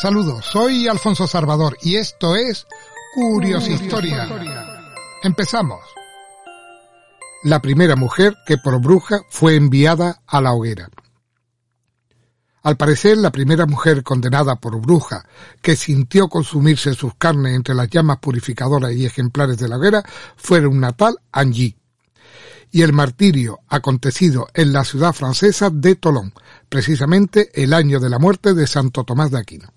Saludos, soy Alfonso Salvador y esto es Historia. Empezamos. La primera mujer que por bruja fue enviada a la hoguera. Al parecer, la primera mujer condenada por bruja que sintió consumirse sus carnes entre las llamas purificadoras y ejemplares de la hoguera fue una tal Angie. Y el martirio acontecido en la ciudad francesa de Tolón, precisamente el año de la muerte de Santo Tomás de Aquino.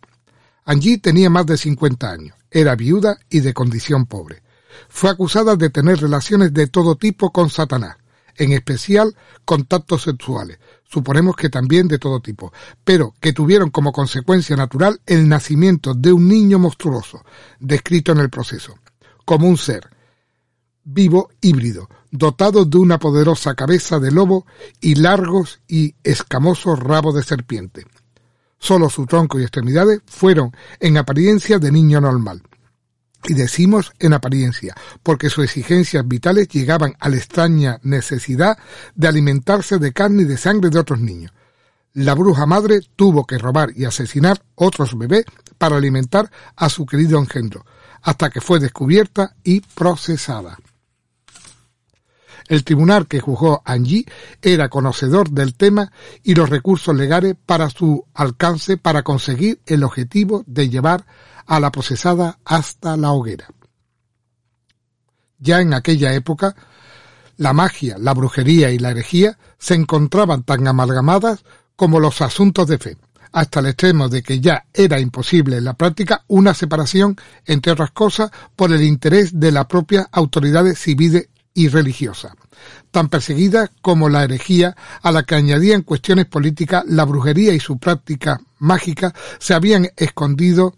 Angie tenía más de 50 años, era viuda y de condición pobre. Fue acusada de tener relaciones de todo tipo con Satanás, en especial contactos sexuales, suponemos que también de todo tipo, pero que tuvieron como consecuencia natural el nacimiento de un niño monstruoso, descrito en el proceso, como un ser vivo híbrido, dotado de una poderosa cabeza de lobo y largos y escamosos rabos de serpiente. Solo su tronco y extremidades fueron en apariencia de niño normal. Y decimos en apariencia, porque sus exigencias vitales llegaban a la extraña necesidad de alimentarse de carne y de sangre de otros niños. La bruja madre tuvo que robar y asesinar otros bebés para alimentar a su querido engendro, hasta que fue descubierta y procesada. El tribunal que juzgó a Angie era conocedor del tema y los recursos legales para su alcance para conseguir el objetivo de llevar a la procesada hasta la hoguera. Ya en aquella época, la magia, la brujería y la herejía se encontraban tan amalgamadas como los asuntos de fe, hasta el extremo de que ya era imposible en la práctica una separación, entre otras cosas, por el interés de las propias autoridades civiles y religiosa, tan perseguida como la herejía a la que añadían cuestiones políticas, la brujería y su práctica mágica se habían escondido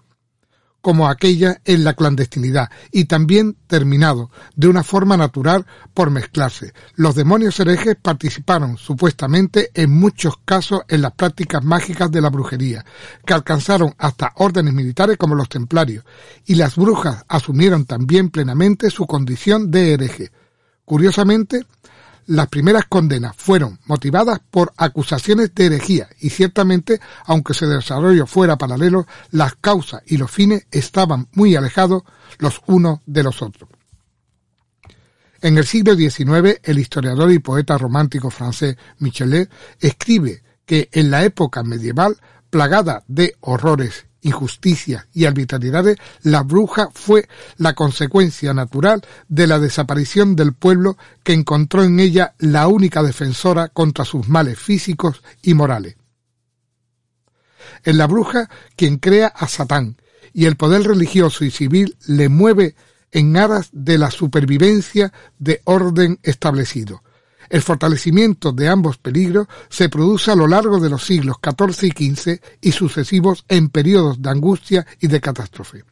como aquella en la clandestinidad y también terminado de una forma natural por mezclarse. Los demonios herejes participaron supuestamente en muchos casos en las prácticas mágicas de la brujería, que alcanzaron hasta órdenes militares como los templarios, y las brujas asumieron también plenamente su condición de hereje. Curiosamente, las primeras condenas fueron motivadas por acusaciones de herejía y ciertamente, aunque su desarrollo fuera paralelo, las causas y los fines estaban muy alejados los unos de los otros. En el siglo XIX, el historiador y poeta romántico francés Michelet escribe que en la época medieval, plagada de horrores injusticias y arbitrariedades, la bruja fue la consecuencia natural de la desaparición del pueblo que encontró en ella la única defensora contra sus males físicos y morales. Es la bruja quien crea a Satán, y el poder religioso y civil le mueve en aras de la supervivencia de orden establecido. El fortalecimiento de ambos peligros se produce a lo largo de los siglos XIV y XV y sucesivos en periodos de angustia y de catástrofe.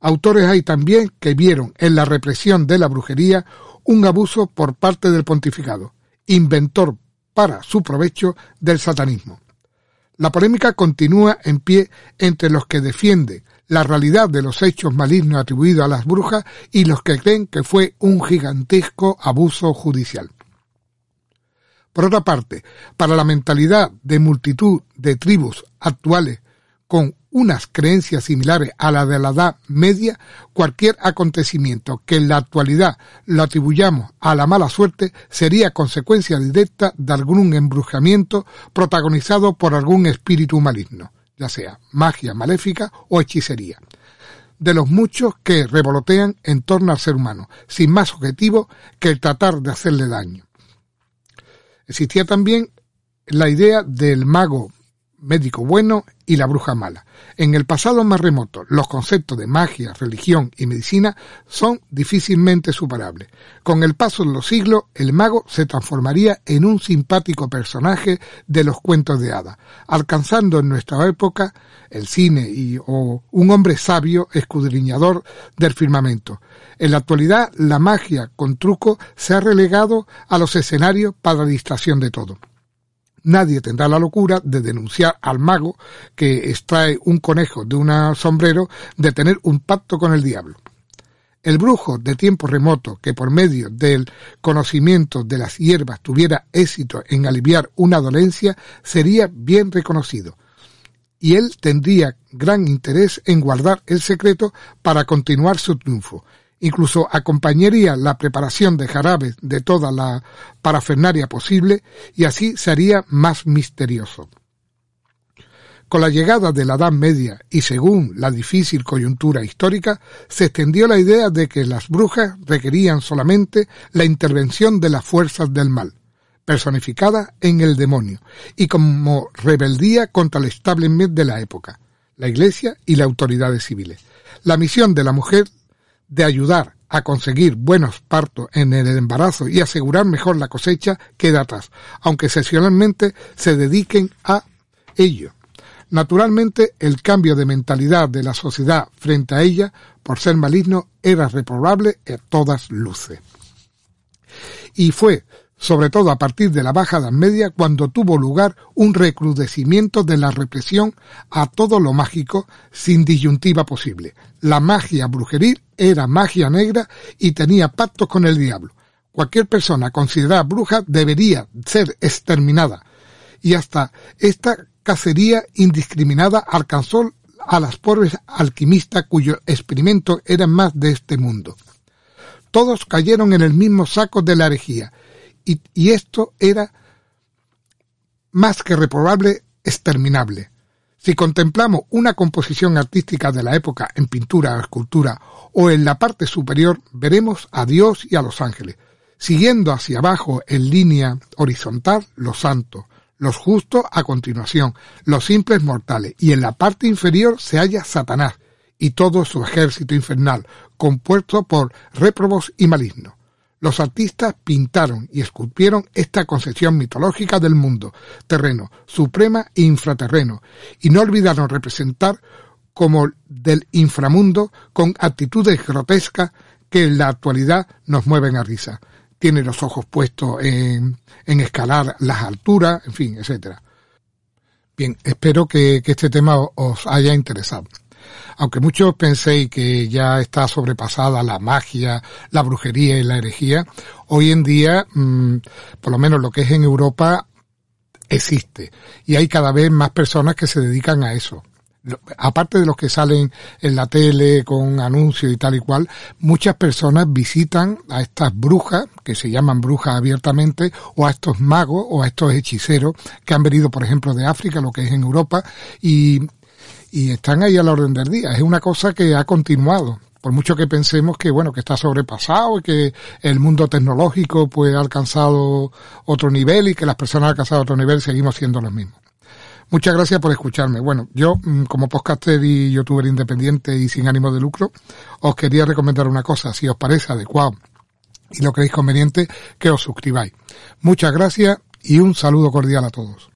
Autores hay también que vieron en la represión de la brujería un abuso por parte del pontificado, inventor para su provecho del satanismo. La polémica continúa en pie entre los que defienden la realidad de los hechos malignos atribuidos a las brujas y los que creen que fue un gigantesco abuso judicial. Por otra parte, para la mentalidad de multitud de tribus actuales con unas creencias similares a la de la Edad Media, cualquier acontecimiento que en la actualidad lo atribuyamos a la mala suerte sería consecuencia directa de algún embrujamiento protagonizado por algún espíritu maligno, ya sea magia maléfica o hechicería de los muchos que revolotean en torno al ser humano, sin más objetivo que el tratar de hacerle daño. Existía también la idea del mago médico bueno y la bruja mala. En el pasado más remoto, los conceptos de magia, religión y medicina son difícilmente superables. Con el paso de los siglos, el mago se transformaría en un simpático personaje de los cuentos de hadas, alcanzando en nuestra época el cine y o un hombre sabio escudriñador del firmamento. En la actualidad, la magia con truco se ha relegado a los escenarios para la distracción de todo. Nadie tendrá la locura de denunciar al mago que extrae un conejo de un sombrero de tener un pacto con el diablo. El brujo de tiempo remoto que por medio del conocimiento de las hierbas tuviera éxito en aliviar una dolencia sería bien reconocido, y él tendría gran interés en guardar el secreto para continuar su triunfo, Incluso acompañaría la preparación de jarabes de toda la parafernaria posible y así sería más misterioso. Con la llegada de la Edad Media y según la difícil coyuntura histórica, se extendió la idea de que las brujas requerían solamente la intervención de las fuerzas del mal, personificada en el demonio, y como rebeldía contra el establishment de la época, la Iglesia y las autoridades civiles. La misión de la mujer de ayudar a conseguir buenos partos en el embarazo y asegurar mejor la cosecha queda atrás, aunque excepcionalmente se dediquen a ello. Naturalmente, el cambio de mentalidad de la sociedad frente a ella, por ser maligno, era reprobable a todas luces. Y fue sobre todo a partir de la Baja Edad Media, cuando tuvo lugar un recrudecimiento de la represión a todo lo mágico sin disyuntiva posible. La magia brujeril era magia negra y tenía pactos con el diablo. Cualquier persona considerada bruja debería ser exterminada. Y hasta esta cacería indiscriminada alcanzó a las pobres alquimistas cuyo experimento era más de este mundo. Todos cayeron en el mismo saco de la herejía, y, esto era más que reprobable, exterminable. Si contemplamos una composición artística de la época en pintura escultura o en la parte superior, veremos a Dios y a los ángeles, siguiendo hacia abajo en línea horizontal los santos, los justos a continuación, los simples mortales, y en la parte inferior se halla Satanás y todo su ejército infernal, compuesto por réprobos y malignos. Los artistas pintaron y esculpieron esta concepción mitológica del mundo, terreno, suprema e infraterreno, y no olvidaron representar como del inframundo con actitudes grotescas que en la actualidad nos mueven a risa. Tiene los ojos puestos en, en escalar las alturas, en fin, etcétera. Bien, espero que este tema os haya interesado. Aunque muchos penséis que ya está sobrepasada la magia, la brujería y la herejía, hoy en día, mm, por lo menos lo que es en Europa, existe. Y hay cada vez más personas que se dedican a eso aparte de los que salen en la tele con anuncios y tal y cual, muchas personas visitan a estas brujas, que se llaman brujas abiertamente, o a estos magos o a estos hechiceros que han venido, por ejemplo, de África, lo que es en Europa, y y están ahí a la orden del día. Es una cosa que ha continuado. Por mucho que pensemos que, bueno, que está sobrepasado y que el mundo tecnológico pues ha alcanzado otro nivel y que las personas han alcanzado otro nivel, seguimos siendo los mismos. Muchas gracias por escucharme. Bueno, yo mm, como podcaster y youtuber independiente y sin ánimo de lucro, os quería recomendar una cosa. Si os parece adecuado y lo creéis conveniente, que os suscribáis. Muchas gracias y un saludo cordial a todos.